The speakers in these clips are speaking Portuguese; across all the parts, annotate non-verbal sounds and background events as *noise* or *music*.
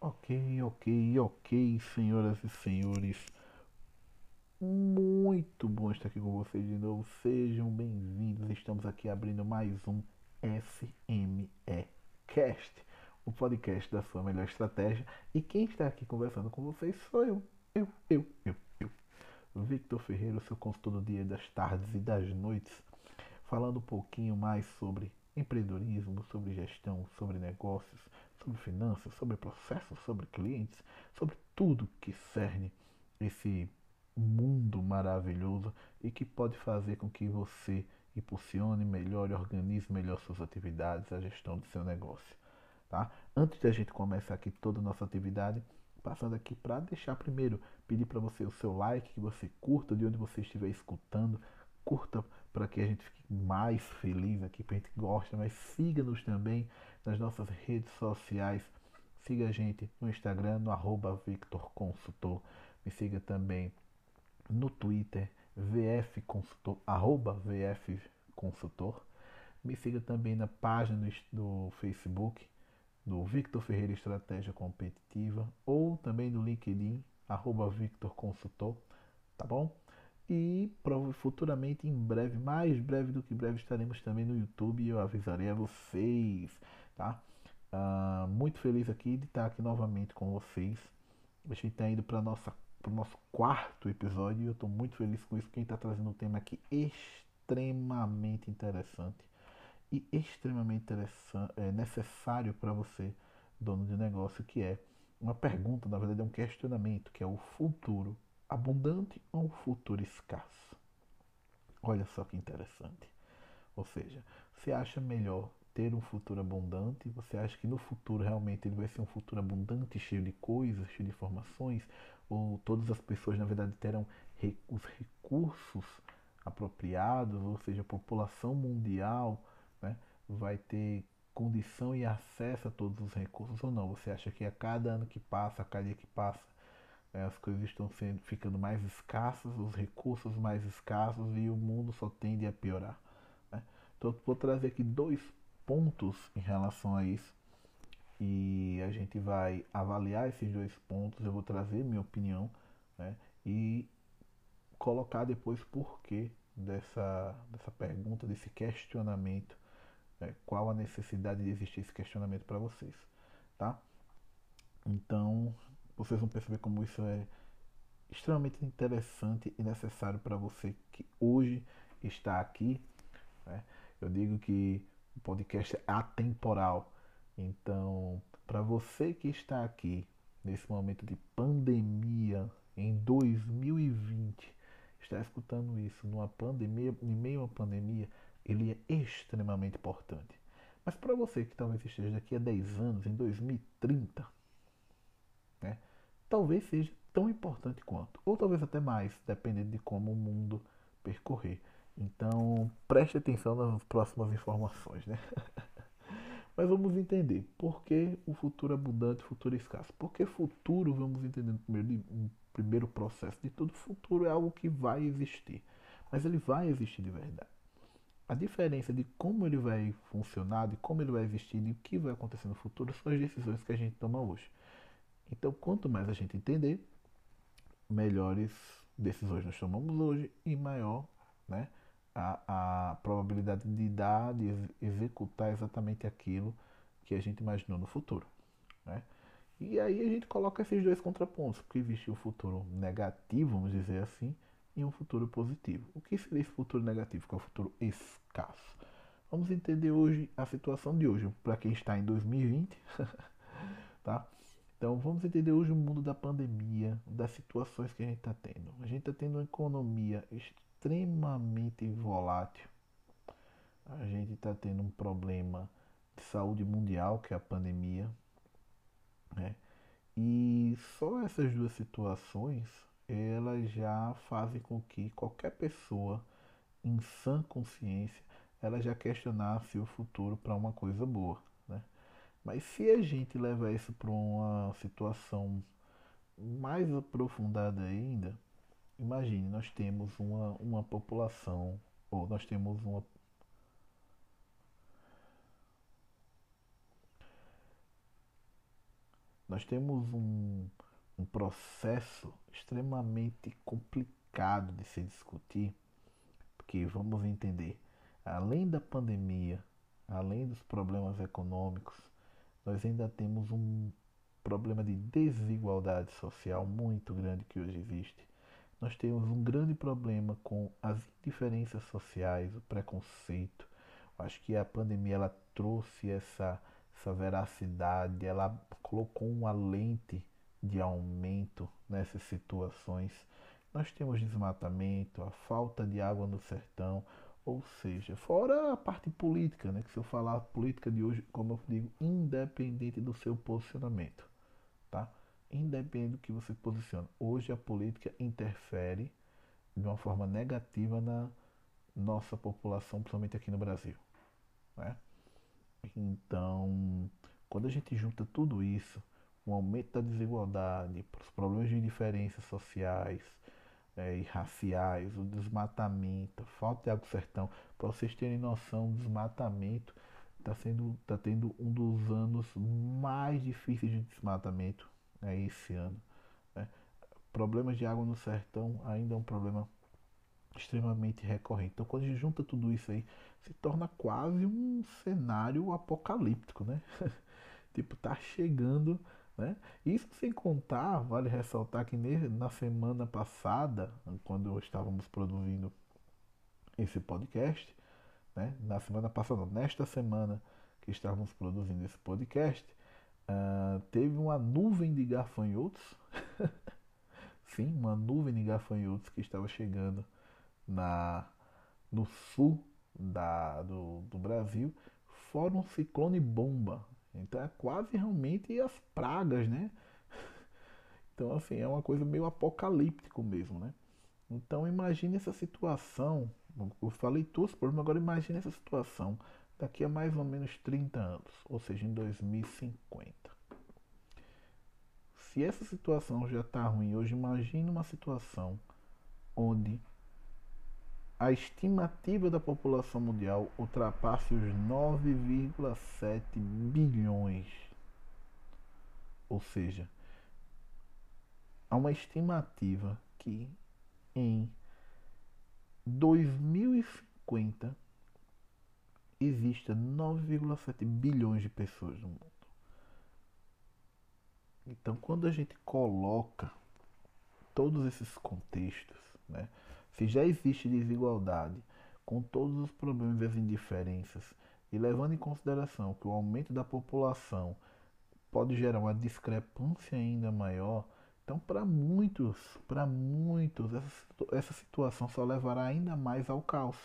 Ok, ok, ok, senhoras e senhores. Muito bom estar aqui com vocês de novo. Sejam bem-vindos. Estamos aqui abrindo mais um SME Cast, o podcast da sua melhor estratégia. E quem está aqui conversando com vocês sou eu, eu, eu, eu. Victor Ferreira, seu consultor do dia das tardes e das noites, falando um pouquinho mais sobre empreendedorismo, sobre gestão, sobre negócios, sobre finanças, sobre processos, sobre clientes, sobre tudo que cerne esse mundo maravilhoso e que pode fazer com que você impulsione, melhore, organize melhor suas atividades, a gestão do seu negócio. Tá? Antes de a gente começar aqui toda a nossa atividade, passando aqui para deixar primeiro, pedir para você o seu like, que você curta de onde você estiver escutando, curta para que a gente fique mais feliz aqui, para a gente gosta, mas siga-nos também nas nossas redes sociais. Siga a gente no Instagram, no arroba Victor Consultor. Me siga também no Twitter, VF Consultor, arroba VF Consultor. Me siga também na página do Facebook, do Victor Ferreira Estratégia Competitiva, ou também no LinkedIn, arroba Victor Consultor, tá bom? E futuramente, em breve, mais breve do que breve, estaremos também no YouTube e eu avisarei a vocês, tá? Uh, muito feliz aqui de estar aqui novamente com vocês. A gente está indo para o nosso quarto episódio e eu estou muito feliz com isso, porque a gente está trazendo um tema aqui extremamente interessante e extremamente é, necessário para você, dono de negócio, que é uma pergunta, na verdade é um questionamento, que é o futuro abundante ou um futuro escasso? Olha só que interessante. Ou seja, você acha melhor ter um futuro abundante? Você acha que no futuro realmente ele vai ser um futuro abundante, cheio de coisas, cheio de informações? ou todas as pessoas na verdade terão os recursos apropriados, ou seja, a população mundial né, vai ter condição e acesso a todos os recursos ou não? Você acha que a cada ano que passa, a cada dia que passa, é, as coisas estão sendo, ficando mais escassas, os recursos mais escassos e o mundo só tende a piorar? Né? Então, vou trazer aqui dois pontos em relação a isso e a gente vai avaliar esses dois pontos. Eu vou trazer minha opinião né, e colocar depois porquê dessa, dessa pergunta, desse questionamento, né, qual a necessidade de existir esse questionamento para vocês, tá? Então, vocês vão perceber como isso é extremamente interessante e necessário para você que hoje está aqui. Né? Eu digo que o podcast é atemporal então, para você que está aqui nesse momento de pandemia em 2020, está escutando isso numa pandemia, em meio a uma pandemia, ele é extremamente importante. Mas para você que talvez esteja daqui a 10 anos, em 2030, né, talvez seja tão importante quanto, ou talvez até mais, dependendo de como o mundo percorrer. Então, preste atenção nas próximas informações, né? *laughs* Mas vamos entender por que o futuro abundante, futuro escasso. Porque futuro, vamos entender no primeiro, no primeiro processo de tudo, futuro é algo que vai existir. Mas ele vai existir de verdade. A diferença de como ele vai funcionar, de como ele vai existir, de o que vai acontecer no futuro, são as decisões que a gente toma hoje. Então, quanto mais a gente entender, melhores decisões nós tomamos hoje e maior né, a, a probabilidade de dar, de executar exatamente aquilo que a gente imaginou no futuro. Né? E aí a gente coloca esses dois contrapontos, porque existe o futuro negativo, vamos dizer assim, e um futuro positivo. O que seria esse futuro negativo? Que é o futuro escasso. Vamos entender hoje a situação de hoje, para quem está em 2020, *laughs* tá? Então vamos entender hoje o mundo da pandemia, das situações que a gente está tendo. A gente está tendo uma economia extremamente volátil. A gente está tendo um problema de saúde mundial, que é a pandemia. Né? E só essas duas situações elas já fazem com que qualquer pessoa em sã consciência ela já questionasse o futuro para uma coisa boa. Né? Mas se a gente levar isso para uma situação mais aprofundada ainda, imagine, nós temos uma, uma população, ou nós temos uma. Nós temos um, um processo extremamente complicado de se discutir, porque vamos entender, além da pandemia, além dos problemas econômicos, nós ainda temos um problema de desigualdade social muito grande que hoje existe. Nós temos um grande problema com as diferenças sociais, o preconceito. Acho que a pandemia ela trouxe essa, essa veracidade, ela colocou uma lente de aumento nessas situações. Nós temos desmatamento, a falta de água no sertão, ou seja, fora a parte política, né? Que se eu falar política de hoje, como eu digo, independente do seu posicionamento, tá? Independente do que você posiciona. Hoje a política interfere de uma forma negativa na nossa população, principalmente aqui no Brasil, né? Então, quando a gente junta tudo isso, o aumento da desigualdade, os problemas de diferenças sociais, é, e raciais, o desmatamento, a falta de água do sertão. Para vocês terem noção, o desmatamento está sendo tá tendo um dos anos mais difíceis de desmatamento né, esse ano. Né. Problemas de água no sertão ainda é um problema extremamente recorrente. Então, quando a gente junta tudo isso aí, se torna quase um cenário apocalíptico, né? *laughs* tipo, tá chegando né? Isso sem contar, vale ressaltar que na semana passada, quando estávamos produzindo esse podcast, né? na semana passada, nesta semana que estávamos produzindo esse podcast, uh, teve uma nuvem de gafanhotos, *laughs* sim, uma nuvem de gafanhotos que estava chegando na, no sul da, do, do Brasil, fora um ciclone bomba, então é quase realmente as pragas, né? Então, assim, é uma coisa meio apocalíptico mesmo, né? Então, imagine essa situação. Eu falei todos por agora imagine essa situação daqui a mais ou menos 30 anos, ou seja, em 2050. Se essa situação já está ruim hoje, imagine uma situação onde a estimativa da população mundial ultrapasse os 9,7 bilhões. Ou seja, há uma estimativa que em 2050 exista 9,7 bilhões de pessoas no mundo. Então, quando a gente coloca todos esses contextos, né, se já existe desigualdade, com todos os problemas e as indiferenças, e levando em consideração que o aumento da população pode gerar uma discrepância ainda maior, então para muitos, para muitos, essa, essa situação só levará ainda mais ao caos.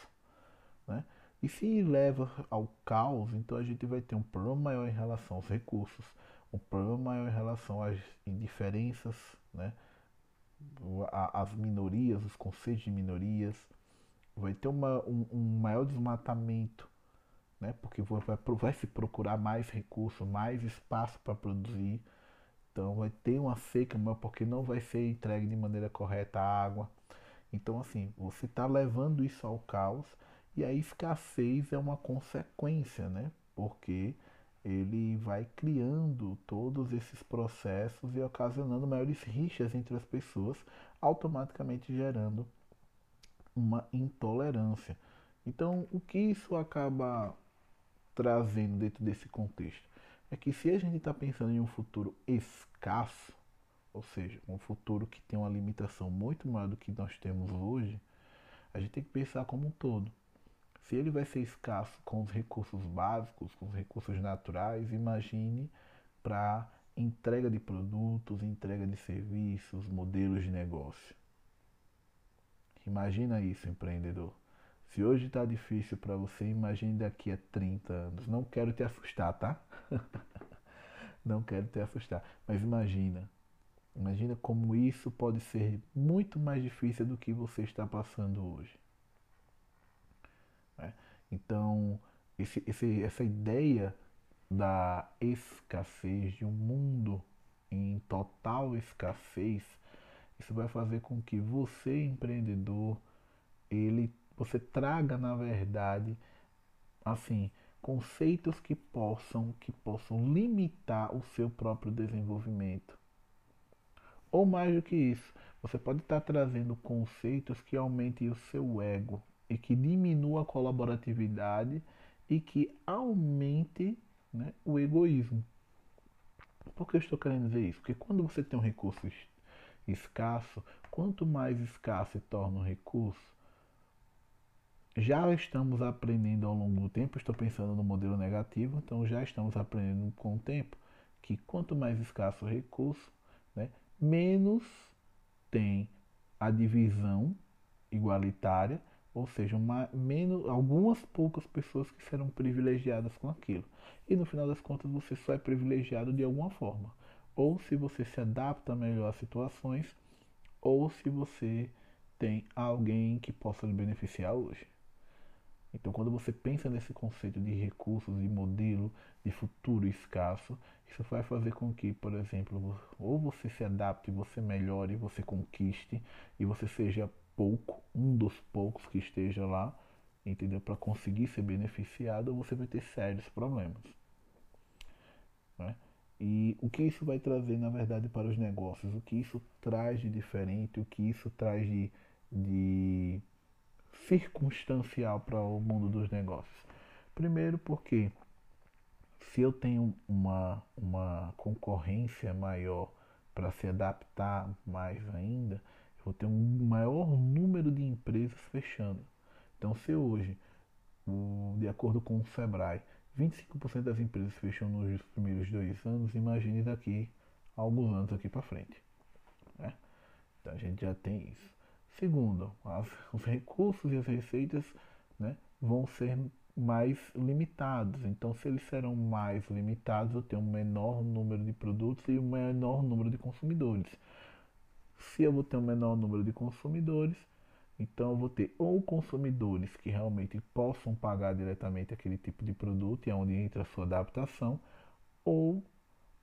Né? E se leva ao caos, então a gente vai ter um problema maior em relação aos recursos, um problema maior em relação às indiferenças, né? As minorias, os conceitos de minorias, vai ter uma, um, um maior desmatamento, né? porque vai, vai se procurar mais recursos, mais espaço para produzir. Então vai ter uma seca maior porque não vai ser entregue de maneira correta a água. Então assim, você está levando isso ao caos e a escassez é uma consequência, né? Porque ele vai criando todos esses processos e ocasionando maiores rixas entre as pessoas, automaticamente gerando uma intolerância. Então, o que isso acaba trazendo dentro desse contexto? É que se a gente está pensando em um futuro escasso, ou seja, um futuro que tem uma limitação muito maior do que nós temos hoje, a gente tem que pensar como um todo. Se ele vai ser escasso com os recursos básicos, com os recursos naturais, imagine para entrega de produtos, entrega de serviços, modelos de negócio. Imagina isso, empreendedor. Se hoje está difícil para você, imagine daqui a 30 anos. Não quero te assustar, tá? *laughs* Não quero te assustar. Mas imagina. Imagina como isso pode ser muito mais difícil do que você está passando hoje. Então, esse, esse, essa ideia da escassez, de um mundo em total escassez, Isso vai fazer com que você, empreendedor, ele você traga na verdade assim conceitos que possam que possam limitar o seu próprio desenvolvimento. Ou mais do que isso, você pode estar trazendo conceitos que aumentem o seu ego e que diminua a colaboratividade e que aumente né, o egoísmo. Por que eu estou querendo dizer isso? Porque quando você tem um recurso escasso, quanto mais escasso se torna um recurso, já estamos aprendendo ao longo do tempo, estou pensando no modelo negativo, então já estamos aprendendo com o tempo que quanto mais escasso o recurso, né, menos tem a divisão igualitária, ou seja, uma, menos, algumas poucas pessoas que serão privilegiadas com aquilo. E no final das contas você só é privilegiado de alguma forma. Ou se você se adapta melhor às situações, ou se você tem alguém que possa lhe beneficiar hoje. Então, quando você pensa nesse conceito de recursos, de modelo, de futuro escasso, isso vai fazer com que, por exemplo, ou você se adapte, você melhore, você conquiste e você seja pouco, um dos poucos que esteja lá, entendeu? Para conseguir ser beneficiado, você vai ter sérios problemas. Né? E o que isso vai trazer, na verdade, para os negócios? O que isso traz de diferente? O que isso traz de, de circunstancial para o mundo dos negócios? Primeiro, porque se eu tenho uma, uma concorrência maior para se adaptar mais ainda, vou ter um maior número de empresas fechando. Então, se hoje, de acordo com o Sebrae, 25% das empresas fecham nos primeiros dois anos, imagine daqui a alguns anos aqui para frente. Né? Então a gente já tem isso. Segundo, as, *laughs* os recursos e as receitas né, vão ser mais limitados. Então, se eles serão mais limitados, eu tenho um menor número de produtos e um menor número de consumidores. Se eu vou ter um menor número de consumidores, então eu vou ter ou consumidores que realmente possam pagar diretamente aquele tipo de produto e é onde entra a sua adaptação, ou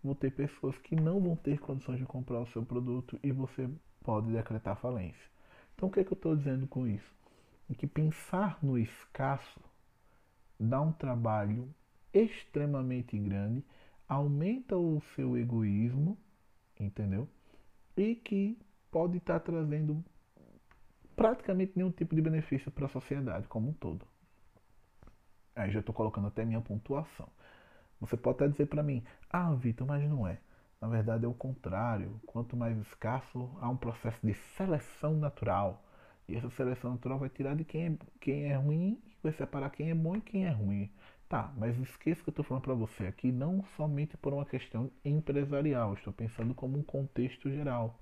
vou ter pessoas que não vão ter condições de comprar o seu produto e você pode decretar falência. Então, o que, é que eu estou dizendo com isso? É que pensar no escasso dá um trabalho extremamente grande, aumenta o seu egoísmo, entendeu? E que pode estar trazendo praticamente nenhum tipo de benefício para a sociedade como um todo. Aí já estou colocando até minha pontuação. Você pode até dizer para mim, ah, Vitor, mas não é. Na verdade é o contrário. Quanto mais escasso, há um processo de seleção natural. E essa seleção natural vai tirar de quem é, quem é ruim e vai separar quem é bom e quem é ruim. Tá, mas esqueça que eu estou falando para você aqui não somente por uma questão empresarial. Estou pensando como um contexto geral.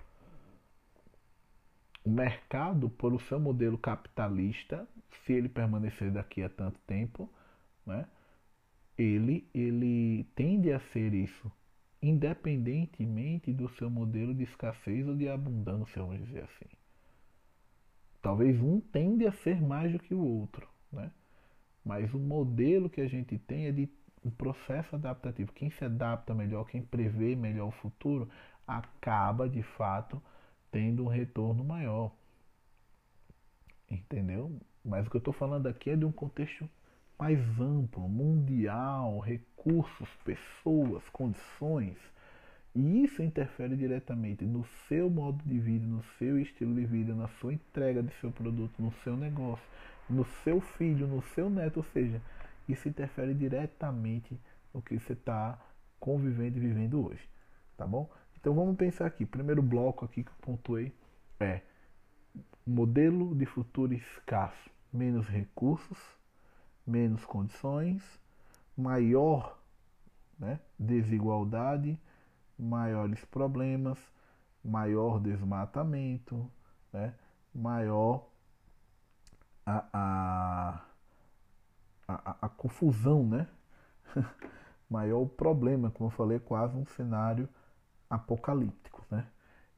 O mercado, por o seu modelo capitalista, se ele permanecer daqui a tanto tempo, né, ele, ele tende a ser isso independentemente do seu modelo de escassez ou de abundância, vamos dizer assim. Talvez um tende a ser mais do que o outro, né? Mas o modelo que a gente tem é de um processo adaptativo. Quem se adapta melhor, quem prevê melhor o futuro, acaba de fato tendo um retorno maior. Entendeu? Mas o que eu estou falando aqui é de um contexto mais amplo, mundial, recursos, pessoas, condições. E isso interfere diretamente no seu modo de vida, no seu estilo de vida, na sua entrega de seu produto, no seu negócio, no seu filho, no seu neto. Ou seja, isso interfere diretamente no que você está convivendo e vivendo hoje. Tá bom? Então vamos pensar aqui. Primeiro bloco aqui que eu pontuei é modelo de futuro escasso, menos recursos menos condições, maior né, desigualdade, maiores problemas, maior desmatamento, né, maior a, a, a, a confusão, né? *laughs* maior problema, como eu falei, quase um cenário apocalíptico, né?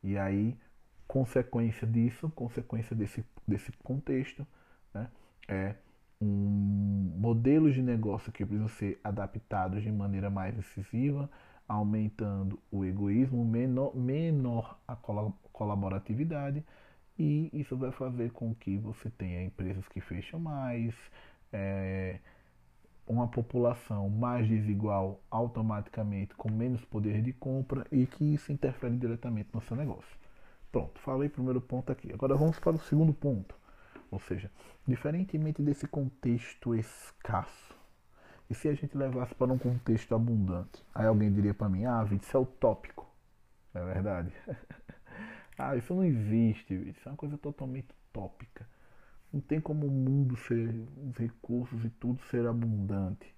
E aí, consequência disso, consequência desse, desse contexto, né? É um modelos de negócio que precisam ser adaptados de maneira mais incisiva, aumentando o egoísmo, menor, menor a colaboratividade, e isso vai fazer com que você tenha empresas que fecham mais, é, uma população mais desigual automaticamente com menos poder de compra e que isso interfere diretamente no seu negócio. Pronto, falei primeiro ponto aqui. Agora vamos para o segundo ponto. Ou seja, diferentemente desse contexto escasso, e se a gente levasse para um contexto abundante? Aí alguém diria para mim, ah, isso é utópico. É verdade. *laughs* ah, isso não existe, isso é uma coisa totalmente utópica. Não tem como o mundo ser, os recursos e tudo ser abundante.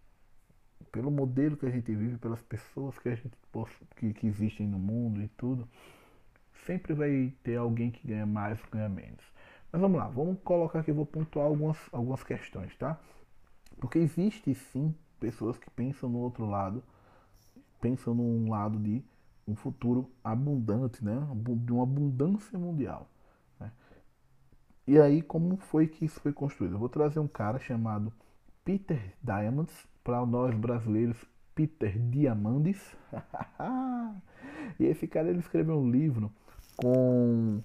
Pelo modelo que a gente vive, pelas pessoas que a gente que, que existem no mundo e tudo, sempre vai ter alguém que ganha mais ou ganha menos. Mas vamos lá, vamos colocar aqui, vou pontuar algumas, algumas questões, tá? Porque existe sim pessoas que pensam no outro lado, pensam num lado de um futuro abundante, né? De uma abundância mundial. E aí, como foi que isso foi construído? Eu vou trazer um cara chamado Peter Diamonds, para nós brasileiros, Peter Diamandis. *laughs* e esse cara ele escreveu um livro com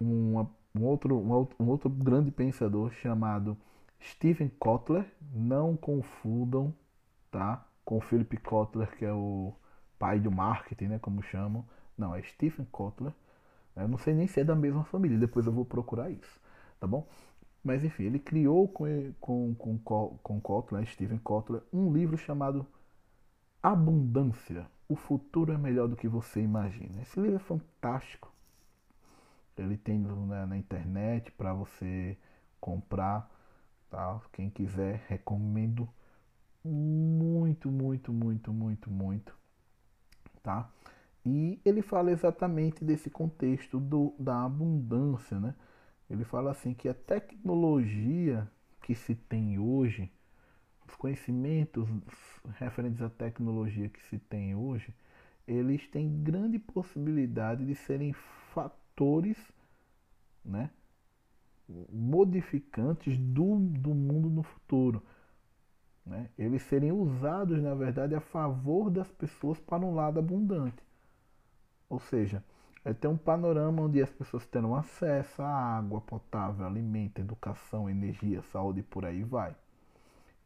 uma, um, outro, um, outro, grande pensador chamado Steven Kotler. Não confundam tá? com Philip Kotler, que é o pai do marketing, né, como chamam. Não, é Stephen Kotler. Eu não sei nem se é da mesma família, depois eu vou procurar isso tá bom? Mas enfim, ele criou com, com, com, com Kotler, Steven Kotler, um livro chamado Abundância. O futuro é melhor do que você imagina. Esse livro é fantástico. Ele tem né, na internet para você comprar. Tá? Quem quiser, recomendo muito, muito, muito, muito, muito. Tá? E ele fala exatamente desse contexto do, da abundância, né? Ele fala assim que a tecnologia que se tem hoje, os conhecimentos referentes à tecnologia que se tem hoje, eles têm grande possibilidade de serem fatores né, modificantes do, do mundo no futuro. Né? Eles serem usados, na verdade, a favor das pessoas para um lado abundante. Ou seja, é ter um panorama onde as pessoas terão acesso à água potável, alimento, educação, energia, saúde e por aí vai.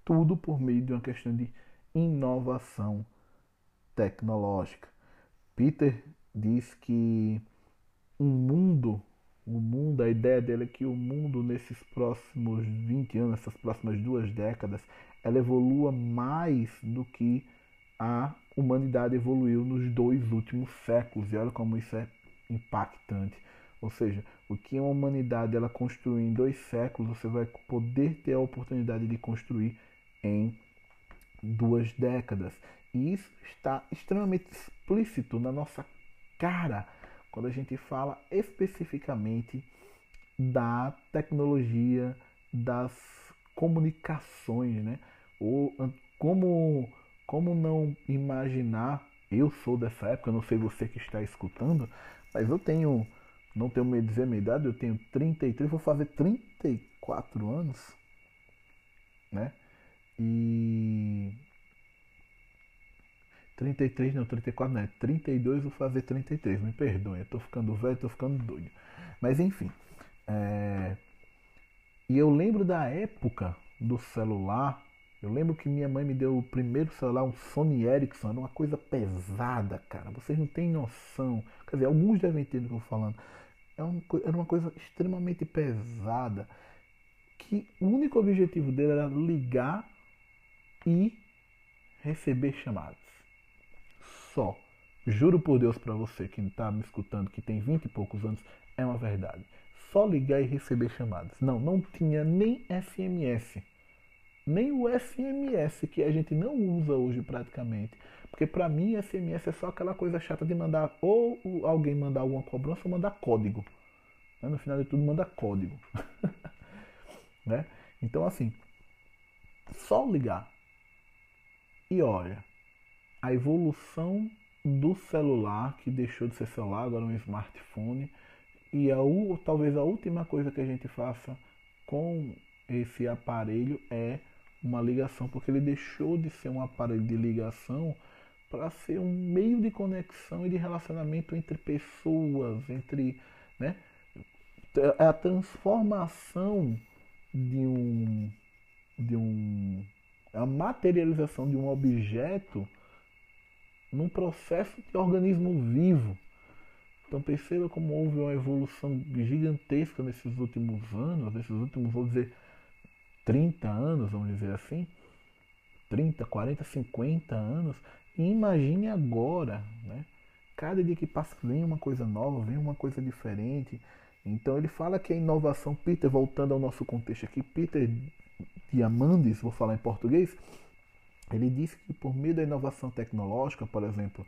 Tudo por meio de uma questão de inovação tecnológica. Peter diz que um mundo, o mundo, a ideia dele é que o mundo nesses próximos 20 anos, essas próximas duas décadas, ela evolua mais do que a humanidade evoluiu nos dois últimos séculos. E olha como isso é impactante. Ou seja, o que a humanidade ela construiu em dois séculos, você vai poder ter a oportunidade de construir em duas décadas. E isso está extremamente explícito na nossa cara quando a gente fala especificamente da tecnologia, das comunicações, né? Ou como, como não imaginar, eu sou dessa época, não sei você que está escutando, mas eu tenho, não tenho medo de dizer minha idade, eu tenho 33, vou fazer 34 anos, né? E 33 não, 34 não, é 32 vou fazer 33, me perdoe, eu tô ficando velho, tô ficando doido. Mas enfim, é... e eu lembro da época do celular eu lembro que minha mãe me deu o primeiro celular, um Sony Ericsson, era uma coisa pesada, cara. Vocês não têm noção. Quer dizer, alguns devem ter do que eu estou falando. Era uma coisa extremamente pesada. Que o único objetivo dele era ligar e receber chamadas. Só. Juro por Deus para você que está me escutando, que tem 20 e poucos anos, é uma verdade. Só ligar e receber chamadas. Não, não tinha nem SMS nem o SMS, que a gente não usa hoje praticamente. Porque para mim SMS é só aquela coisa chata de mandar ou alguém mandar alguma cobrança ou mandar código. Né? No final de tudo manda código. *laughs* né? Então assim, só ligar. E olha, a evolução do celular, que deixou de ser celular, agora é um smartphone, e a, talvez a última coisa que a gente faça com esse aparelho é uma ligação, porque ele deixou de ser um aparelho de ligação para ser um meio de conexão e de relacionamento entre pessoas, entre, né, é a transformação de um de um a materialização de um objeto num processo de organismo vivo. Então perceba como houve uma evolução gigantesca nesses últimos anos, nesses últimos, vou dizer, 30 anos, vamos dizer assim, 30, 40, 50 anos, e imagine agora, né? Cada dia que passa vem uma coisa nova, vem uma coisa diferente. Então ele fala que a inovação, Peter, voltando ao nosso contexto aqui, Peter Diamandis, vou falar em português, ele disse que por meio da inovação tecnológica, por exemplo,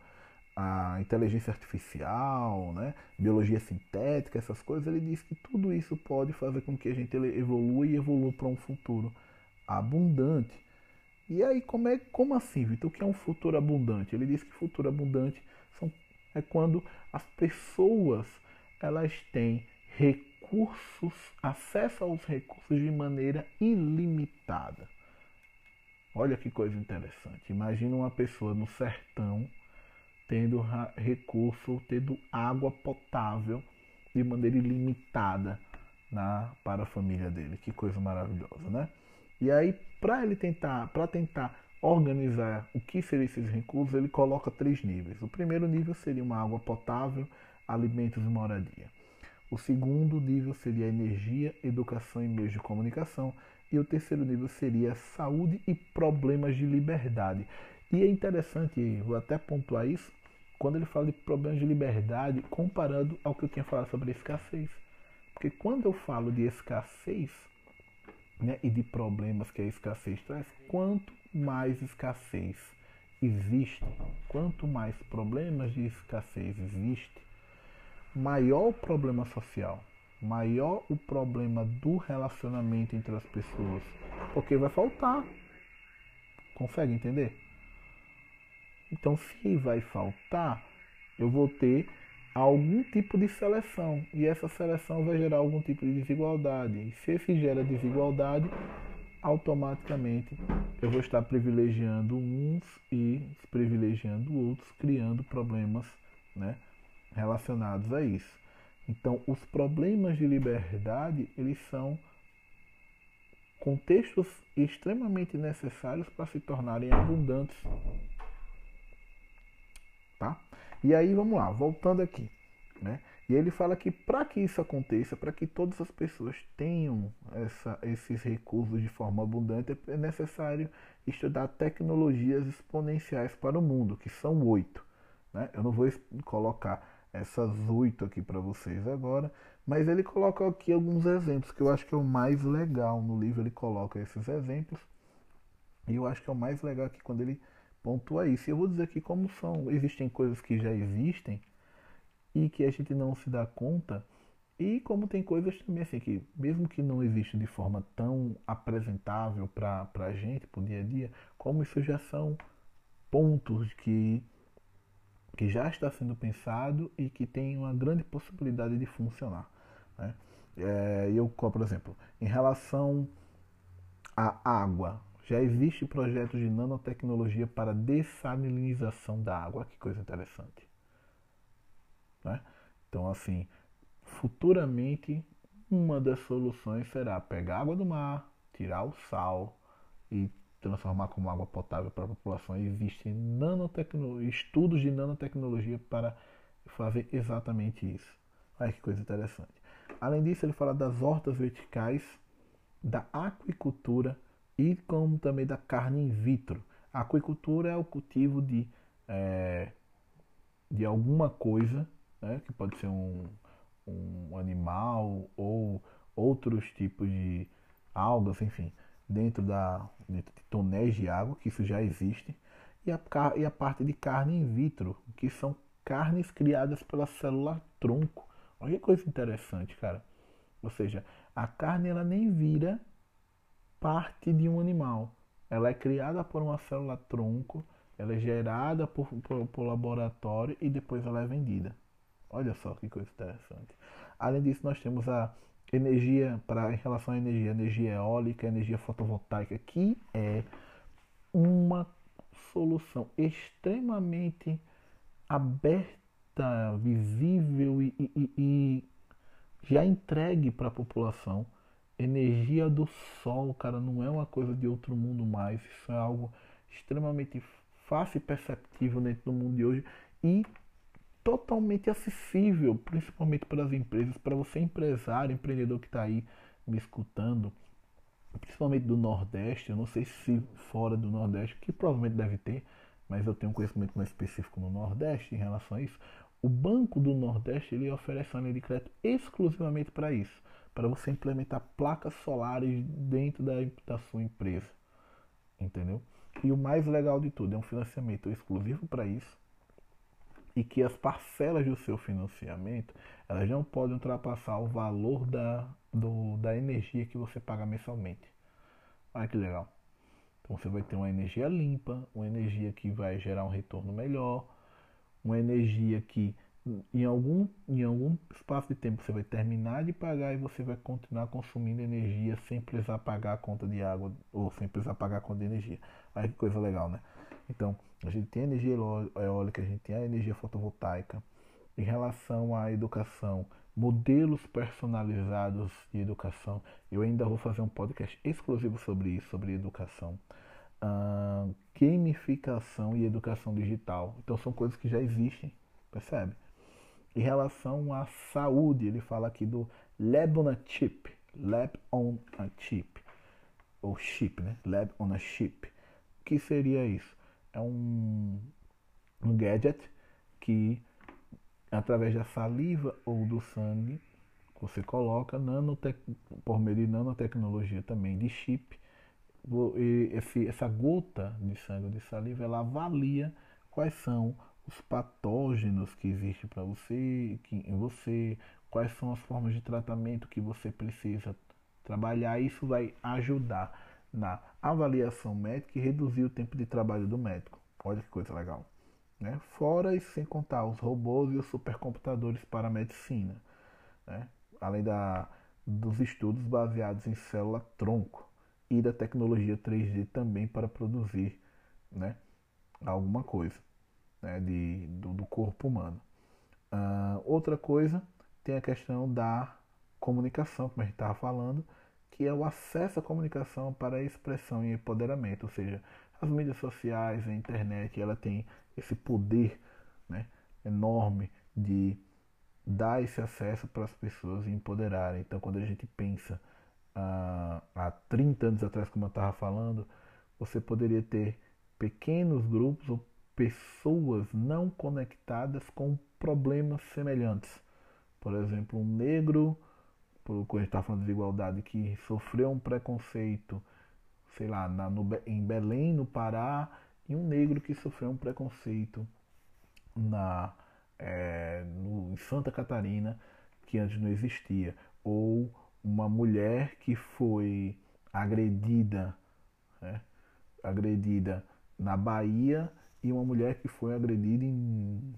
a inteligência artificial, né, biologia sintética, essas coisas, ele disse que tudo isso pode fazer com que a gente evolua e evolua para um futuro abundante. E aí, como, é, como assim, Vitor? O que é um futuro abundante? Ele diz que futuro abundante são, é quando as pessoas elas têm recursos, acesso aos recursos de maneira ilimitada. Olha que coisa interessante. Imagina uma pessoa no sertão tendo recurso, tendo água potável de maneira ilimitada na, para a família dele. Que coisa maravilhosa, né? E aí, para ele tentar, para tentar organizar o que seriam esses recursos, ele coloca três níveis. O primeiro nível seria uma água potável, alimentos e moradia. O segundo nível seria energia, educação e meios de comunicação. E o terceiro nível seria saúde e problemas de liberdade. E é interessante, vou até pontuar isso, quando ele fala de problemas de liberdade, comparando ao que eu tinha falado sobre escassez. Porque quando eu falo de escassez, né, e de problemas que a escassez traz, quanto mais escassez existe, quanto mais problemas de escassez existe, maior o problema social, maior o problema do relacionamento entre as pessoas, porque vai faltar. Consegue entender? Então, se vai faltar, eu vou ter algum tipo de seleção e essa seleção vai gerar algum tipo de desigualdade. E se esse gera desigualdade, automaticamente eu vou estar privilegiando uns e privilegiando outros, criando problemas né, relacionados a isso. Então, os problemas de liberdade, eles são contextos extremamente necessários para se tornarem abundantes. Tá? E aí vamos lá, voltando aqui, né? E ele fala que para que isso aconteça, para que todas as pessoas tenham essa, esses recursos de forma abundante, é necessário estudar tecnologias exponenciais para o mundo, que são oito. Né? Eu não vou colocar essas oito aqui para vocês agora, mas ele coloca aqui alguns exemplos que eu acho que é o mais legal no livro. Ele coloca esses exemplos e eu acho que é o mais legal aqui quando ele pontua isso. Eu vou dizer aqui como são, existem coisas que já existem e que a gente não se dá conta. E como tem coisas também assim que, mesmo que não existe de forma tão apresentável para a gente, para o dia a dia, como isso já são pontos que, que já está sendo pensado e que tem uma grande possibilidade de funcionar. Né? É, eu, por exemplo, em relação à água, já existe projetos de nanotecnologia para dessalinização da água. Que coisa interessante. Né? Então, assim, futuramente uma das soluções será pegar água do mar, tirar o sal e transformar como água potável para a população. Existem estudos de nanotecnologia para fazer exatamente isso. Olha que coisa interessante. Além disso, ele fala das hortas verticais, da aquicultura e como também da carne in vitro. A aquicultura é o cultivo de, é, de alguma coisa, né, que pode ser um, um animal ou outros tipos de algas, enfim, dentro, da, dentro de tonéis de água, que isso já existe, e a, e a parte de carne in vitro, que são carnes criadas pela célula tronco. Olha que coisa interessante, cara. Ou seja, a carne ela nem vira parte de um animal. Ela é criada por uma célula tronco, ela é gerada por, por, por laboratório e depois ela é vendida. Olha só que coisa interessante. Além disso, nós temos a energia para em relação à energia, energia eólica, energia fotovoltaica, que é uma solução extremamente aberta, visível e, e, e já entregue para a população. Energia do sol, cara, não é uma coisa de outro mundo mais. Isso é algo extremamente fácil e perceptível dentro do mundo de hoje e totalmente acessível, principalmente para as empresas, para você empresário, empreendedor que está aí me escutando, principalmente do Nordeste, eu não sei se fora do Nordeste, que provavelmente deve ter, mas eu tenho um conhecimento mais específico no Nordeste em relação a isso. O Banco do Nordeste ele oferece uma linha de crédito exclusivamente para isso, para você implementar placas solares dentro da, da sua empresa, entendeu? E o mais legal de tudo é um financiamento exclusivo para isso e que as parcelas do seu financiamento elas não podem ultrapassar o valor da, do, da energia que você paga mensalmente. Olha que legal. Então você vai ter uma energia limpa, uma energia que vai gerar um retorno melhor, uma energia que em algum, em algum espaço de tempo você vai terminar de pagar e você vai continuar consumindo energia sem precisar pagar a conta de água ou sem precisar pagar a conta de energia. Olha que coisa legal, né? Então, a gente tem a energia eólica, a gente tem a energia fotovoltaica. Em relação à educação, modelos personalizados de educação, eu ainda vou fazer um podcast exclusivo sobre isso, sobre educação. Uh, gamificação e educação digital. Então são coisas que já existem, percebe? Em relação à saúde, ele fala aqui do Lab on a Chip. Lab on a Chip. Ou chip, né? Lab on a Chip. O que seria isso? é um, um gadget que, através da saliva ou do sangue, você coloca nanotec, por meio de nanotecnologia também, de chip, esse, essa gota de sangue ou de saliva, ela avalia quais são os patógenos que existem para você, que, em você, quais são as formas de tratamento que você precisa trabalhar. Isso vai ajudar na avaliação médica e reduzir o tempo de trabalho do médico. Olha que coisa legal. Né? Fora e sem contar os robôs e os supercomputadores para a medicina. Né? Além da, dos estudos baseados em célula-tronco e da tecnologia 3D também para produzir né, alguma coisa né, de, do, do corpo humano. Uh, outra coisa tem a questão da comunicação, como a gente estava falando, que é o acesso à comunicação para expressão e empoderamento, ou seja, as mídias sociais, a internet, ela tem esse poder né, enorme de dar esse acesso para as pessoas e empoderarem. Então, quando a gente pensa ah, há 30 anos atrás, como eu estava falando, você poderia ter pequenos grupos ou pessoas não conectadas com problemas semelhantes. Por exemplo, um negro por gente está falando de desigualdade, que sofreu um preconceito, sei lá, na, no, em Belém, no Pará, e um negro que sofreu um preconceito na, é, no, em Santa Catarina, que antes não existia, ou uma mulher que foi agredida, né, agredida na Bahia e uma mulher que foi agredida em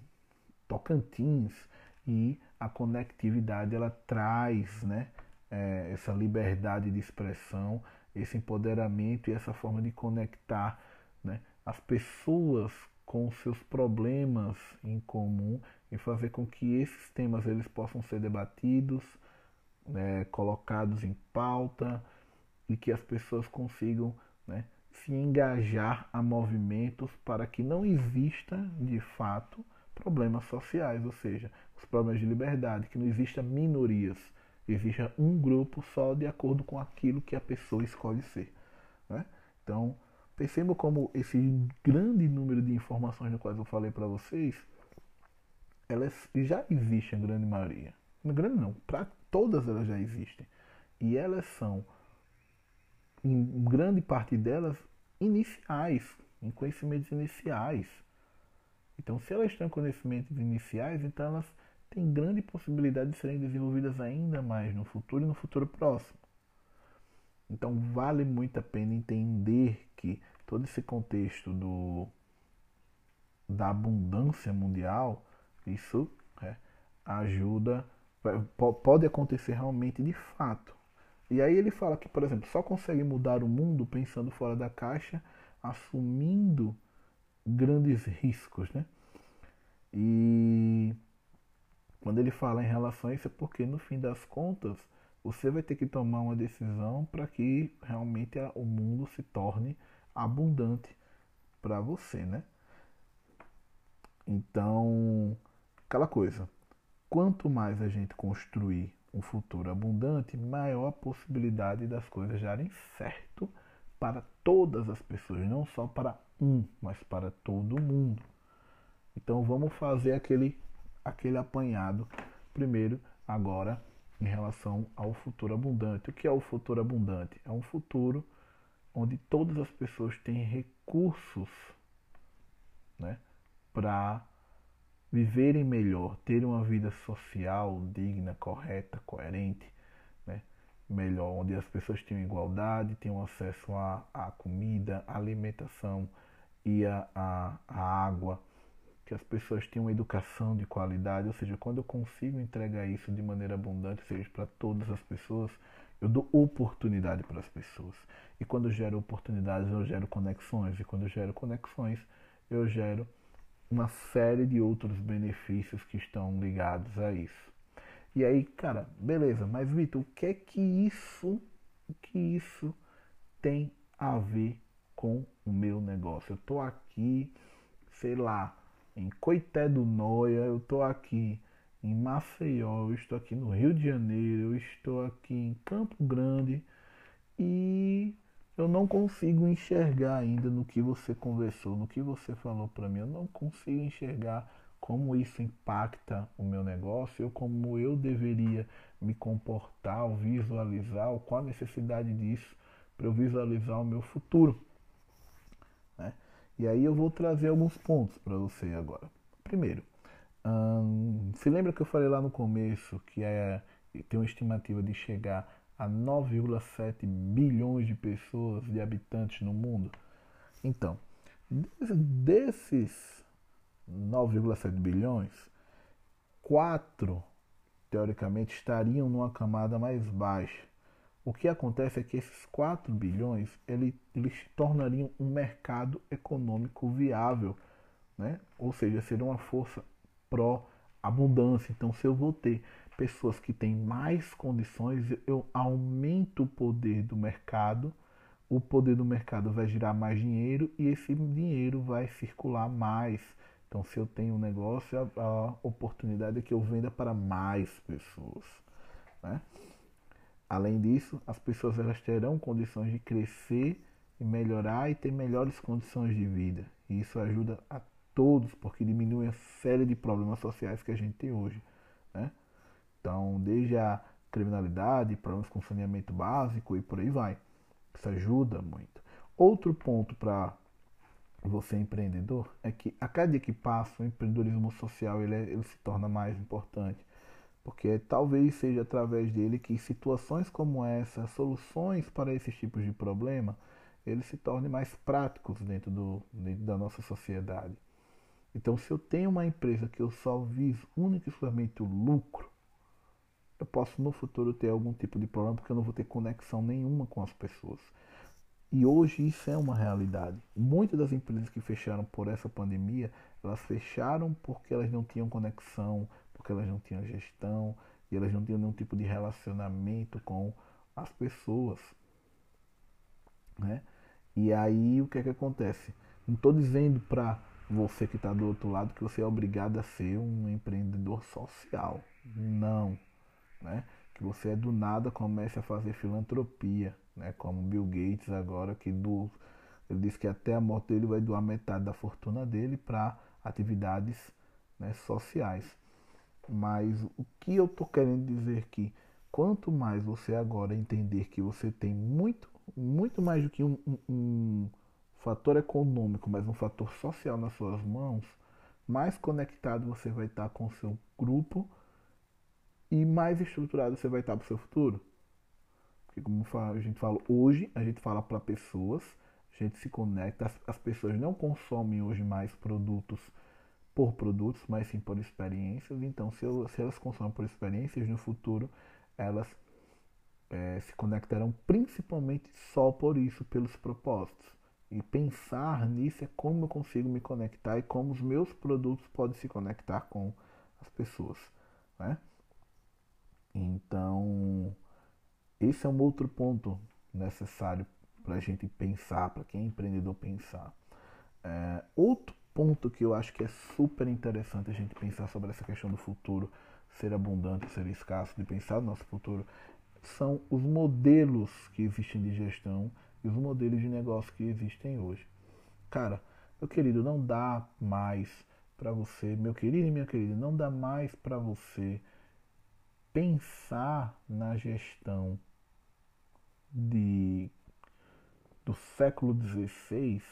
Tocantins. E a conectividade ela traz né, é, essa liberdade de expressão, esse empoderamento e essa forma de conectar né, as pessoas com seus problemas em comum e fazer com que esses temas eles possam ser debatidos, né, colocados em pauta e que as pessoas consigam se engajar a movimentos para que não exista de fato problemas sociais, ou seja, os problemas de liberdade, que não exista minorias, exista um grupo só de acordo com aquilo que a pessoa escolhe ser. Né? Então, perceba como esse grande número de informações no quais eu falei para vocês, elas já existem a grande maioria. No grande não, para todas elas já existem. E elas são, em grande parte delas, iniciais, em conhecimentos iniciais. Então, se elas em conhecimentos iniciais, então elas tem grande possibilidade de serem desenvolvidas ainda mais no futuro e no futuro próximo. Então vale muito a pena entender que todo esse contexto do, da abundância mundial, isso é, ajuda, pode acontecer realmente de fato. E aí ele fala que, por exemplo, só consegue mudar o mundo pensando fora da caixa, assumindo grandes riscos, né? E quando ele fala em relação a isso é porque no fim das contas você vai ter que tomar uma decisão para que realmente o mundo se torne abundante para você, né? Então, aquela coisa, quanto mais a gente construir um futuro abundante, maior a possibilidade das coisas darem certo para todas as pessoas, não só para um, mas para todo mundo. Então vamos fazer aquele aquele apanhado primeiro agora em relação ao futuro abundante. O que é o futuro abundante? É um futuro onde todas as pessoas têm recursos, né, para viverem melhor, terem uma vida social digna, correta, coerente, né? melhor, onde as pessoas tenham igualdade, tenham acesso à, à comida, à alimentação e à, à, à água, que as pessoas tenham educação de qualidade, ou seja, quando eu consigo entregar isso de maneira abundante, seja para todas as pessoas, eu dou oportunidade para as pessoas. E quando eu gero oportunidades, eu gero conexões, e quando eu gero conexões, eu gero uma série de outros benefícios que estão ligados a isso. E aí, cara, beleza, mas Vitor, o que é que isso, o que isso tem a ver com o meu negócio? Eu tô aqui, sei lá, em Coité do Noia, eu tô aqui em Maceió, eu estou aqui no Rio de Janeiro, eu estou aqui em Campo Grande e eu não consigo enxergar ainda no que você conversou, no que você falou para mim. Eu não consigo enxergar como isso impacta o meu negócio, ou como eu deveria me comportar, ou visualizar, ou qual a necessidade disso para eu visualizar o meu futuro. Né? E aí eu vou trazer alguns pontos para você agora. Primeiro, hum, se lembra que eu falei lá no começo que é, tem uma estimativa de chegar a 9,7 bilhões de pessoas, de habitantes no mundo. Então, desses 9,7 bilhões, 4 teoricamente estariam numa camada mais baixa. O que acontece é que esses 4 bilhões eles, eles tornariam um mercado econômico viável, né? ou seja, seria uma força pró-abundância. Então, se eu vou ter pessoas que têm mais condições, eu aumento o poder do mercado, o poder do mercado vai girar mais dinheiro e esse dinheiro vai circular mais. Então, se eu tenho um negócio, a, a oportunidade é que eu venda para mais pessoas. Né? Além disso, as pessoas elas terão condições de crescer e melhorar e ter melhores condições de vida. E isso ajuda a todos, porque diminui a série de problemas sociais que a gente tem hoje. Né? Então, desde a criminalidade, problemas com saneamento básico e por aí vai. Isso ajuda muito. Outro ponto para você empreendedor é que a cada dia que passa o empreendedorismo social ele, é, ele se torna mais importante. Porque talvez seja através dele que situações como essa, soluções para esses tipos de problema, eles se tornem mais práticos dentro, do, dentro da nossa sociedade. Então, se eu tenho uma empresa que eu só viso única e exclusivamente o lucro, eu posso no futuro ter algum tipo de problema porque eu não vou ter conexão nenhuma com as pessoas. E hoje isso é uma realidade. Muitas das empresas que fecharam por essa pandemia, elas fecharam porque elas não tinham conexão, porque elas não tinham gestão e elas não tinham nenhum tipo de relacionamento com as pessoas. Né? E aí o que é que acontece? Não estou dizendo para você que está do outro lado que você é obrigado a ser um empreendedor social. Não né? Que você do nada comece a fazer filantropia, né? Como Bill Gates agora que do ele disse que até a morte dele vai doar metade da fortuna dele para atividades né, sociais. Mas o que eu estou querendo dizer aqui, quanto mais você agora entender que você tem muito, muito mais do que um, um, um fator econômico, mas um fator social nas suas mãos, mais conectado você vai estar com o seu grupo e mais estruturado você vai estar para o seu futuro. Porque como a gente fala hoje, a gente fala para pessoas, a gente se conecta, as, as, pessoas não consomem hoje mais produtos por produtos, mas sim por experiências. Então, se, eu, se elas consomem por experiências, no futuro elas é, se conectarão principalmente só por isso, pelos propósitos. E pensar nisso é como eu consigo me conectar e como os meus produtos podem se conectar com as pessoas. Né? Então, esse é um outro ponto necessário para a gente pensar, para quem é empreendedor pensar. É, outro ponto que eu acho que é super interessante a gente pensar sobre essa questão do futuro ser abundante, ser escasso, de pensar no nosso futuro, são os modelos que existem de gestão e os modelos de negócio que existem hoje. Cara, meu querido, não dá mais para você, meu querido e minha querida, não dá mais para você pensar na gestão de do século XVI,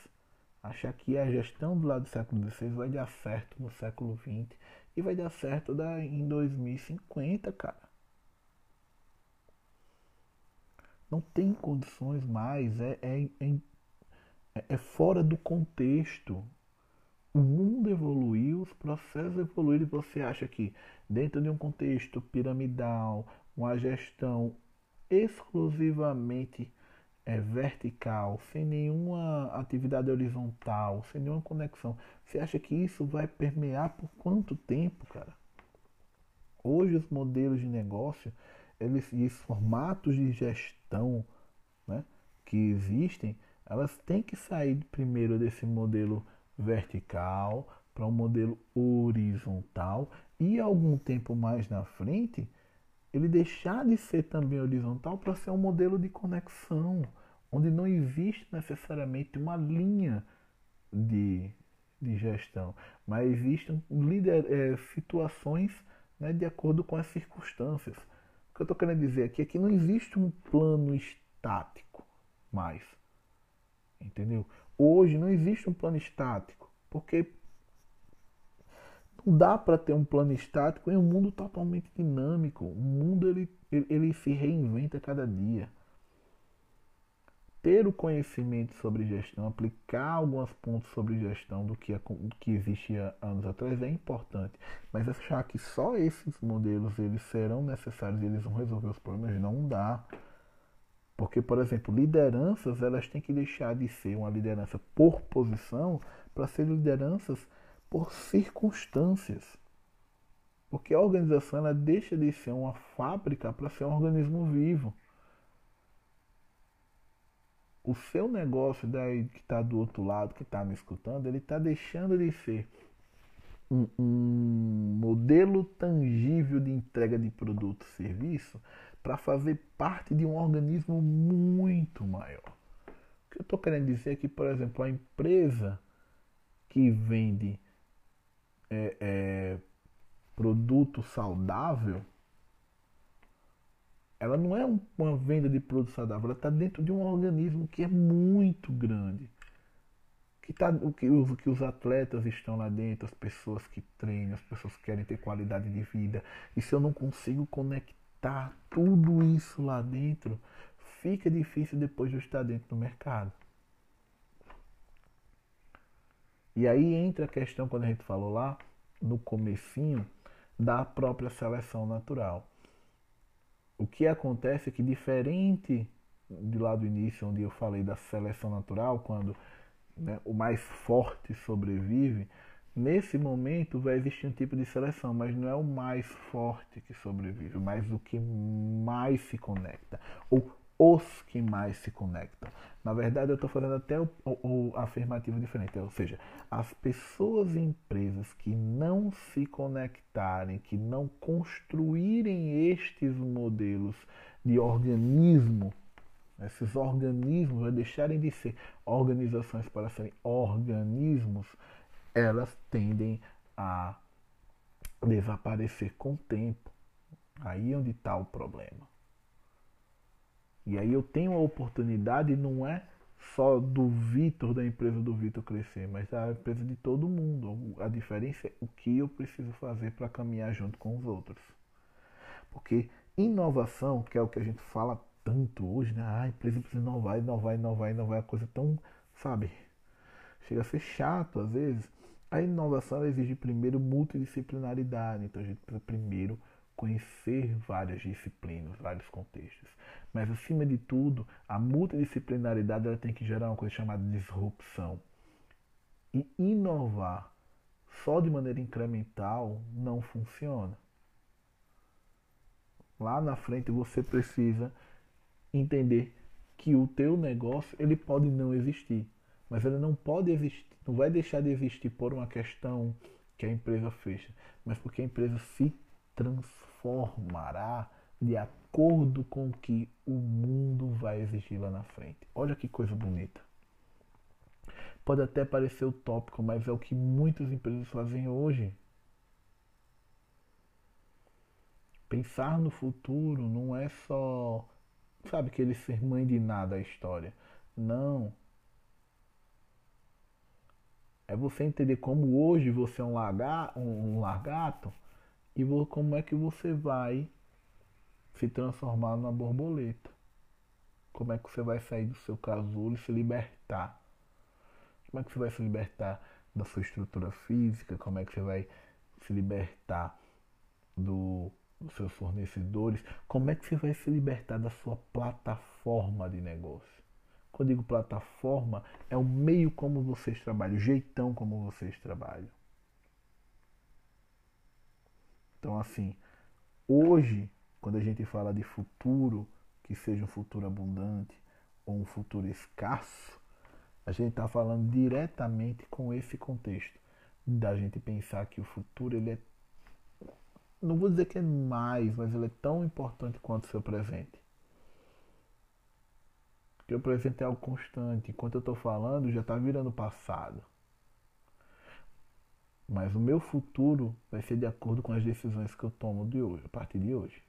achar que a gestão do lado do século XVI vai dar certo no século XX e vai dar certo em 2050, cara. Não tem condições mais, é, é, é, é fora do contexto. O mundo evoluiu, os processos evoluíram e você acha que dentro de um contexto piramidal, uma gestão exclusivamente é, vertical, sem nenhuma atividade horizontal, sem nenhuma conexão, você acha que isso vai permear por quanto tempo, cara? Hoje os modelos de negócio, eles, e os formatos de gestão né, que existem, elas têm que sair primeiro desse modelo vertical para um modelo horizontal e algum tempo mais na frente ele deixar de ser também horizontal para ser um modelo de conexão, onde não existe necessariamente uma linha de, de gestão, mas existem líder, é, situações né, de acordo com as circunstâncias. O que eu estou querendo dizer aqui é que não existe um plano estático mais. Entendeu? Hoje não existe um plano estático, porque não dá para ter um plano estático em um mundo totalmente dinâmico. O mundo ele, ele, ele se reinventa cada dia. Ter o conhecimento sobre gestão, aplicar alguns pontos sobre gestão do que, do que existia anos atrás é importante. Mas achar que só esses modelos eles serão necessários e eles vão resolver os problemas não dá. Porque, por exemplo, lideranças elas têm que deixar de ser uma liderança por posição para ser lideranças por circunstâncias. Porque a organização ela deixa de ser uma fábrica para ser um organismo vivo. O seu negócio daí que está do outro lado, que está me escutando, ele está deixando de ser um, um modelo tangível de entrega de produto e serviço para fazer parte de um organismo muito maior. O que eu estou querendo dizer é que, por exemplo, a empresa que vende é, é, produto saudável, ela não é uma venda de produto saudável, ela está dentro de um organismo que é muito grande. Que, tá, que, os, que os atletas estão lá dentro, as pessoas que treinam, as pessoas que querem ter qualidade de vida. E se eu não consigo conectar tá tudo isso lá dentro, fica difícil depois de estar dentro do mercado. E aí entra a questão quando a gente falou lá no comecinho da própria seleção natural. O que acontece é que diferente de lá do início onde eu falei da seleção natural, quando né, o mais forte sobrevive, Nesse momento vai existir um tipo de seleção, mas não é o mais forte que sobrevive, mas o que mais se conecta, ou os que mais se conectam. Na verdade, eu estou fazendo até o, o, o, afirmativo diferente, ou seja, as pessoas e empresas que não se conectarem, que não construírem estes modelos de organismo, esses organismos vai deixarem de ser organizações para serem organismos, elas tendem a desaparecer com o tempo. Aí é onde está o problema. E aí eu tenho a oportunidade, não é só do Vitor, da empresa do Vitor crescer, mas da empresa de todo mundo. A diferença é o que eu preciso fazer para caminhar junto com os outros. Porque inovação, que é o que a gente fala tanto hoje, né? Ah, a empresa precisa inovar, inovar, inovar, inovar, é coisa tão, sabe? Chega a ser chato às vezes. A inovação exige primeiro multidisciplinaridade, então a gente precisa primeiro conhecer várias disciplinas, vários contextos. Mas acima de tudo, a multidisciplinaridade ela tem que gerar uma coisa chamada disrupção. E inovar só de maneira incremental não funciona. Lá na frente você precisa entender que o teu negócio ele pode não existir, mas ele não pode existir, não vai deixar de existir por uma questão que a empresa fecha, mas porque a empresa se transformará de acordo com o que o mundo vai exigir lá na frente. Olha que coisa bonita. Pode até parecer utópico, mas é o que muitas empresas fazem hoje. Pensar no futuro não é só, sabe, aquele ser mãe de nada a história. Não. É você entender como hoje você é um, lagar, um, um largato e como é que você vai se transformar numa borboleta. Como é que você vai sair do seu casulo e se libertar? Como é que você vai se libertar da sua estrutura física? Como é que você vai se libertar do, dos seus fornecedores? Como é que você vai se libertar da sua plataforma de negócio? Quando digo plataforma, é o meio como vocês trabalham, o jeitão como vocês trabalham. Então, assim, hoje, quando a gente fala de futuro, que seja um futuro abundante ou um futuro escasso, a gente está falando diretamente com esse contexto da gente pensar que o futuro ele é não vou dizer que é mais, mas ele é tão importante quanto o seu presente. Porque o presente é algo constante. Enquanto eu estou falando, já está virando passado. Mas o meu futuro vai ser de acordo com as decisões que eu tomo de hoje, a partir de hoje.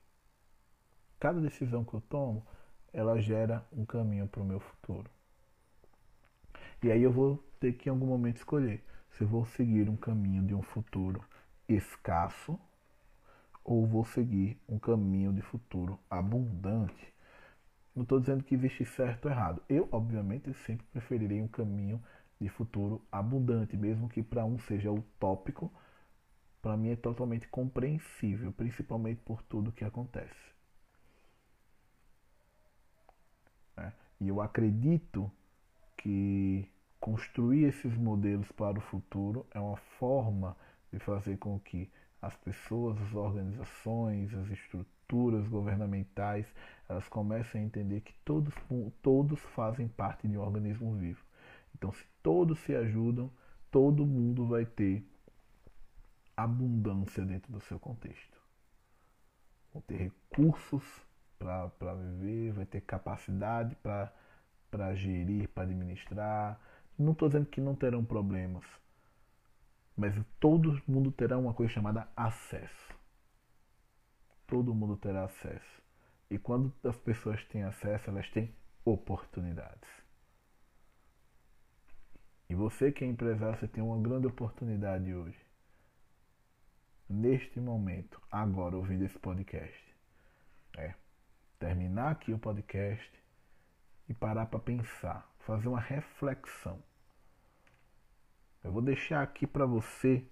Cada decisão que eu tomo, ela gera um caminho para o meu futuro. E aí eu vou ter que em algum momento escolher se eu vou seguir um caminho de um futuro escasso ou vou seguir um caminho de futuro abundante. Não estou dizendo que existe certo ou errado. Eu, obviamente, sempre preferirei um caminho de futuro abundante, mesmo que para um seja utópico, para mim é totalmente compreensível, principalmente por tudo que acontece. É. E eu acredito que construir esses modelos para o futuro é uma forma de fazer com que as pessoas, as organizações, as estruturas governamentais, elas comecem a entender que todos, todos fazem parte de um organismo vivo. Então, se todos se ajudam, todo mundo vai ter abundância dentro do seu contexto. Vão ter recursos para viver, vai ter capacidade para gerir, para administrar. Não estou dizendo que não terão problemas, mas todo mundo terá uma coisa chamada acesso. Todo mundo terá acesso. E quando as pessoas têm acesso, elas têm oportunidades. E você que é empresário, você tem uma grande oportunidade hoje. Neste momento, agora ouvindo esse podcast. É terminar aqui o podcast e parar para pensar, fazer uma reflexão. Eu vou deixar aqui para você,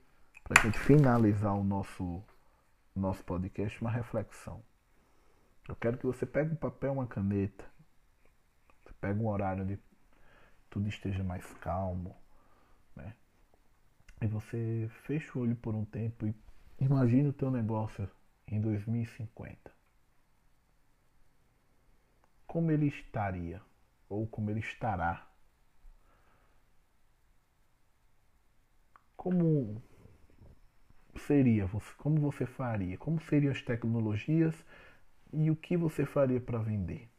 para a gente finalizar o nosso, nosso podcast, uma reflexão. Eu quero que você pegue um papel, uma caneta, você pegue um horário onde tudo esteja mais calmo, né? E você fecha o olho por um tempo e imagine o teu negócio em 2050. Como ele estaria? ou como ele estará. Como seria, como você faria, como seriam as tecnologias e o que você faria para vender.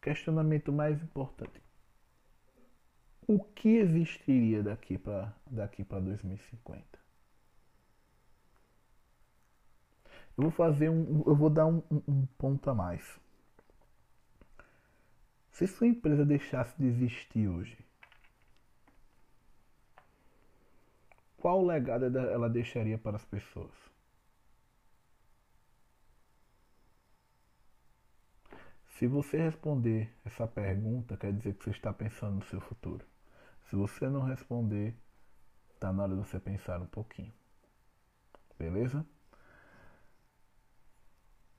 Questionamento mais importante. O que existiria daqui para daqui para 2050? Eu vou fazer um. Eu vou dar um, um ponto a mais. Se sua empresa deixasse de existir hoje, qual legado ela deixaria para as pessoas? Se você responder essa pergunta, quer dizer que você está pensando no seu futuro. Se você não responder, está na hora de você pensar um pouquinho. Beleza?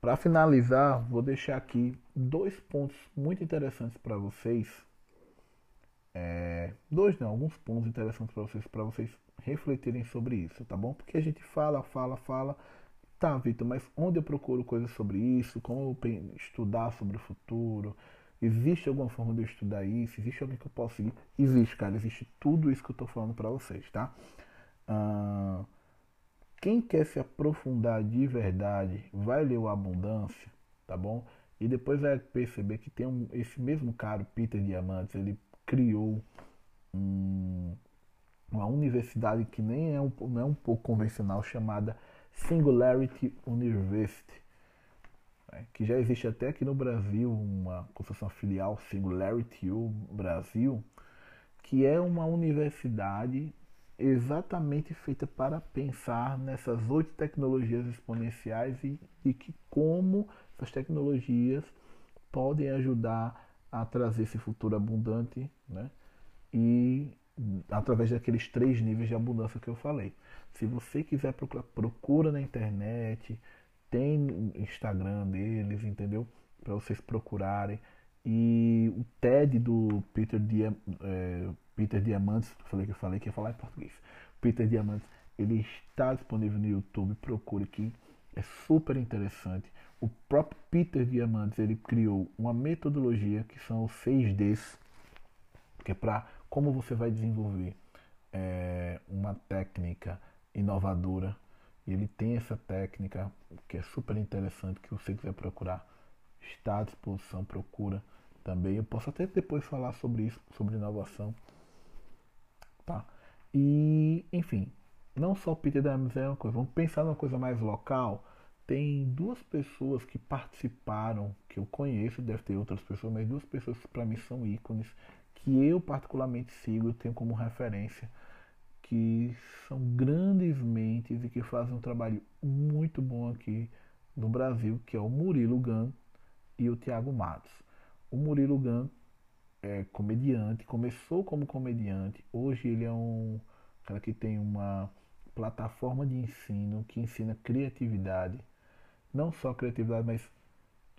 para finalizar, vou deixar aqui dois pontos muito interessantes para vocês. É, dois não, alguns pontos interessantes para vocês, para vocês refletirem sobre isso, tá bom? Porque a gente fala, fala, fala. Tá, Vitor, mas onde eu procuro coisas sobre isso? Como eu estudar sobre o futuro? Existe alguma forma de eu estudar isso? Existe alguém que eu possa seguir? Existe, cara. Existe tudo isso que eu estou falando para vocês, tá? Quem quer se aprofundar de verdade vai ler o Abundância, tá bom? E depois vai perceber que tem um, esse mesmo cara, Peter Diamantes, ele criou um, uma universidade que nem é um, não é um pouco convencional, chamada Singularity University, né? que já existe até aqui no Brasil uma construção filial Singularity U Brasil, que é uma universidade exatamente feita para pensar nessas oito tecnologias exponenciais e, e que como essas tecnologias podem ajudar a trazer esse futuro abundante, né? E através daqueles três níveis de abundância que eu falei. Se você quiser procurar, procura na internet, tem Instagram deles, entendeu? Para vocês procurarem. E o TED do Peter, Diam, é, Peter Diamantes, falei que eu falei que ia falar em português. Peter Diamantes, ele está disponível no YouTube, procure que é super interessante. O próprio Peter Diamantes, ele criou uma metodologia que são os 6Ds, que é para como você vai desenvolver é, uma técnica inovadora. Ele tem essa técnica que é super interessante, que você quiser procurar, está à disposição, procura também. Eu posso até depois falar sobre isso, sobre inovação. Tá? E, enfim, não só o Peter Diamond é uma coisa, vamos pensar numa coisa mais local. Tem duas pessoas que participaram, que eu conheço, deve ter outras pessoas, mas duas pessoas que para mim são ícones, que eu particularmente sigo, tenho como referência, que são grandes mentes e que fazem um trabalho muito bom aqui no Brasil, que é o Murilo Gun e o Tiago Matos. O Murilo Gun é comediante, começou como comediante, hoje ele é um cara que tem uma plataforma de ensino que ensina criatividade, não só criatividade, mas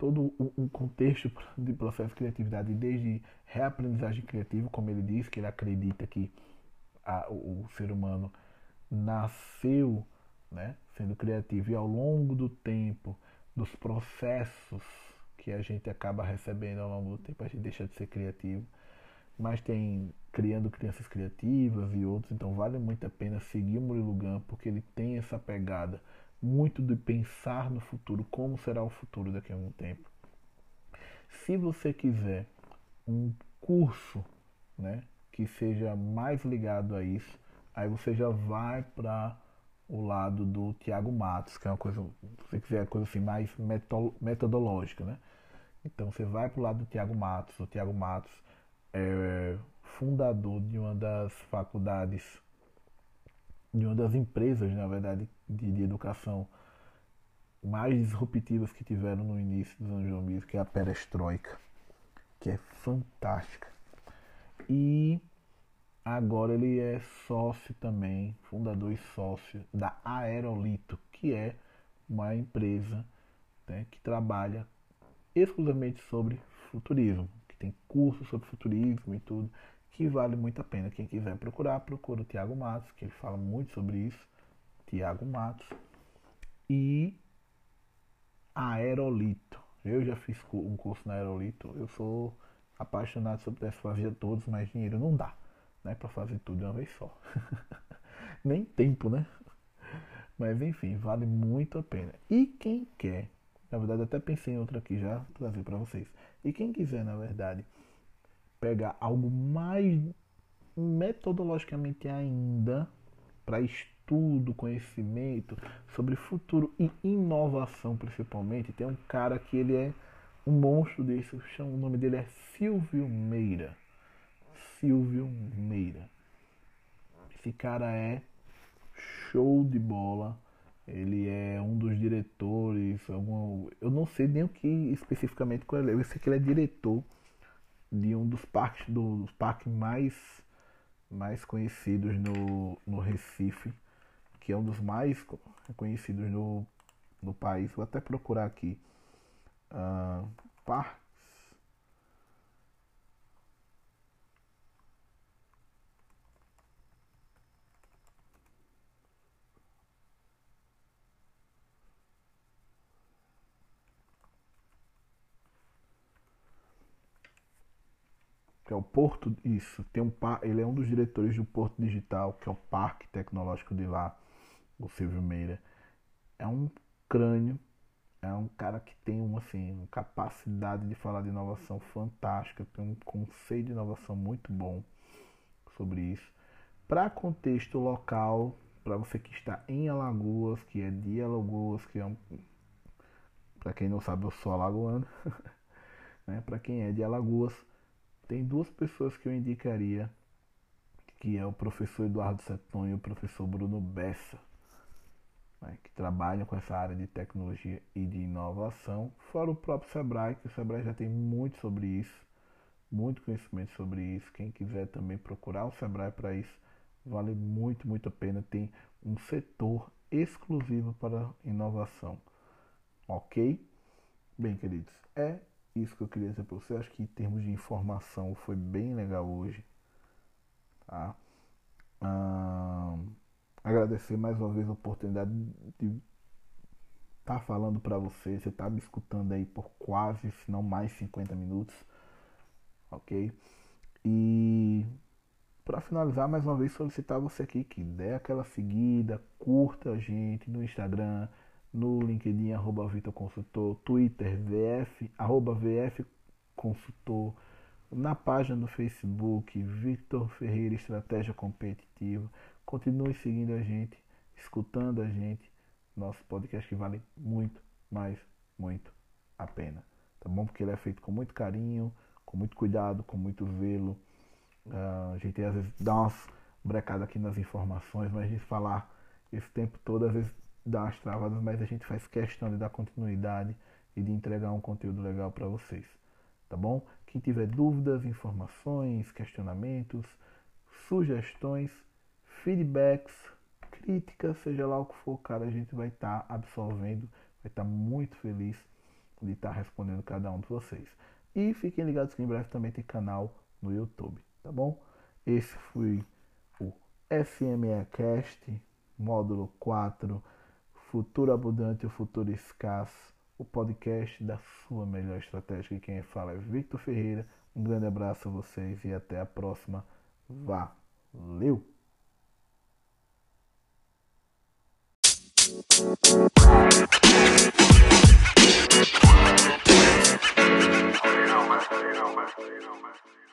todo um contexto de processo de criatividade, desde reaprendizagem criativa, como ele diz, que ele acredita que a, o, o, ser humano nasceu né, sendo criativo e ao longo do tempo, dos processos que a gente acaba recebendo ao longo do tempo, a gente deixa de ser criativo. Mas tem criando crianças criativas e outros, então vale muito a pena seguir o Murilo Gun, porque ele tem essa pegada muito de pensar no futuro, como será o futuro daqui a algum tempo. Se você quiser um curso, né, que seja mais ligado a isso, aí você já vai para o lado do Tiago Matos, que é uma coisa, se você quiser coisa assim mais metodológica, né? Então você vai para o lado do Tiago Matos. O Tiago Matos é fundador de uma das faculdades de uma das empresas, na verdade, de, de educação mais disruptivas que tiveram no início dos anos 2000, que é a Perestroika, que é fantástica. E agora ele é sócio também, fundador e sócio da Aerolito, que é uma empresa né, que trabalha exclusivamente sobre futurismo, que tem cursos sobre futurismo e tudo que vale muito a pena. Quem quiser procurar, procura o Tiago Matos, que ele fala muito sobre isso. Tiago Matos. E Aerolito. Eu já fiz um curso na Aerolito. Eu sou apaixonado sobre essa fazer todos, mas dinheiro não dá, né, para fazer tudo de uma vez só. *laughs* Nem tempo, né? Mas enfim, vale muito a pena. E quem quer, na verdade até pensei em outra aqui já trazer para vocês. E quem quiser, na verdade, pegar algo mais metodologicamente ainda para estudo, conhecimento sobre futuro e inovação principalmente, tem um cara que ele é um monstro desse, o nome dele é Silvio Meira. Silvio Meira. Esse cara é show de bola. Ele é um dos diretores, algum, eu não sei nem o que especificamente qual é, eu sei que ele é diretor de um dos parques dos parques mais mais conhecidos no, no Recife, que é um dos mais conhecidos no, no país. Vou até procurar aqui uh, parques. que é o Porto, isso, tem um ele é um dos diretores do Porto Digital, que é o Parque Tecnológico de lá, o Silvio Meira. É um crânio é um cara que tem uma, assim, capacidade de falar de inovação fantástica, tem um conceito de inovação muito bom sobre isso. Para contexto local, para você que está em Alagoas, que é de Alagoas, que é um. Para quem não sabe, eu sou alagoano. *laughs* né? Para quem é de Alagoas, tem duas pessoas que eu indicaria, que é o professor Eduardo Seton e o professor Bruno Bessa né, que trabalham com essa área de tecnologia e de inovação, fora o próprio Sebrae, que o Sebrae já tem muito sobre isso, muito conhecimento sobre isso. Quem quiser também procurar o Sebrae para isso, vale muito, muito a pena. Tem um setor exclusivo para inovação. Ok? Bem, queridos, é isso que eu queria dizer para você. Acho que em termos de informação foi bem legal hoje. Tá? Hum agradecer mais uma vez a oportunidade de estar tá falando para você. Você está me escutando aí por quase, se não mais 50 minutos. Ok? E para finalizar, mais uma vez solicitar você aqui que dê aquela seguida, curta a gente no Instagram, no LinkedIn, arroba Vitor Consultor, Twitter, VF, arroba VF Consultor, na página do Facebook, Vitor Ferreira Estratégia Competitiva. Continue seguindo a gente, escutando a gente. Nosso podcast que vale muito, mais, muito a pena. Tá bom? Porque ele é feito com muito carinho, com muito cuidado, com muito zelo. Uh, a gente às vezes dá umas brecadas aqui nas informações, mas a gente falar esse tempo todo, às vezes dá umas travadas, mas a gente faz questão de dar continuidade e de entregar um conteúdo legal para vocês. Tá bom? Quem tiver dúvidas, informações, questionamentos, sugestões, feedbacks, críticas, seja lá o que for, cara, a gente vai estar tá absorvendo, vai estar tá muito feliz de estar tá respondendo cada um de vocês. E fiquem ligados que em breve também tem canal no YouTube, tá bom? Esse foi o FME Cast, módulo 4, Futuro Abundante e Futuro Escasso, o podcast da sua melhor estratégia. E quem fala é Victor Ferreira. Um grande abraço a vocês e até a próxima. Valeu! You know, man. You.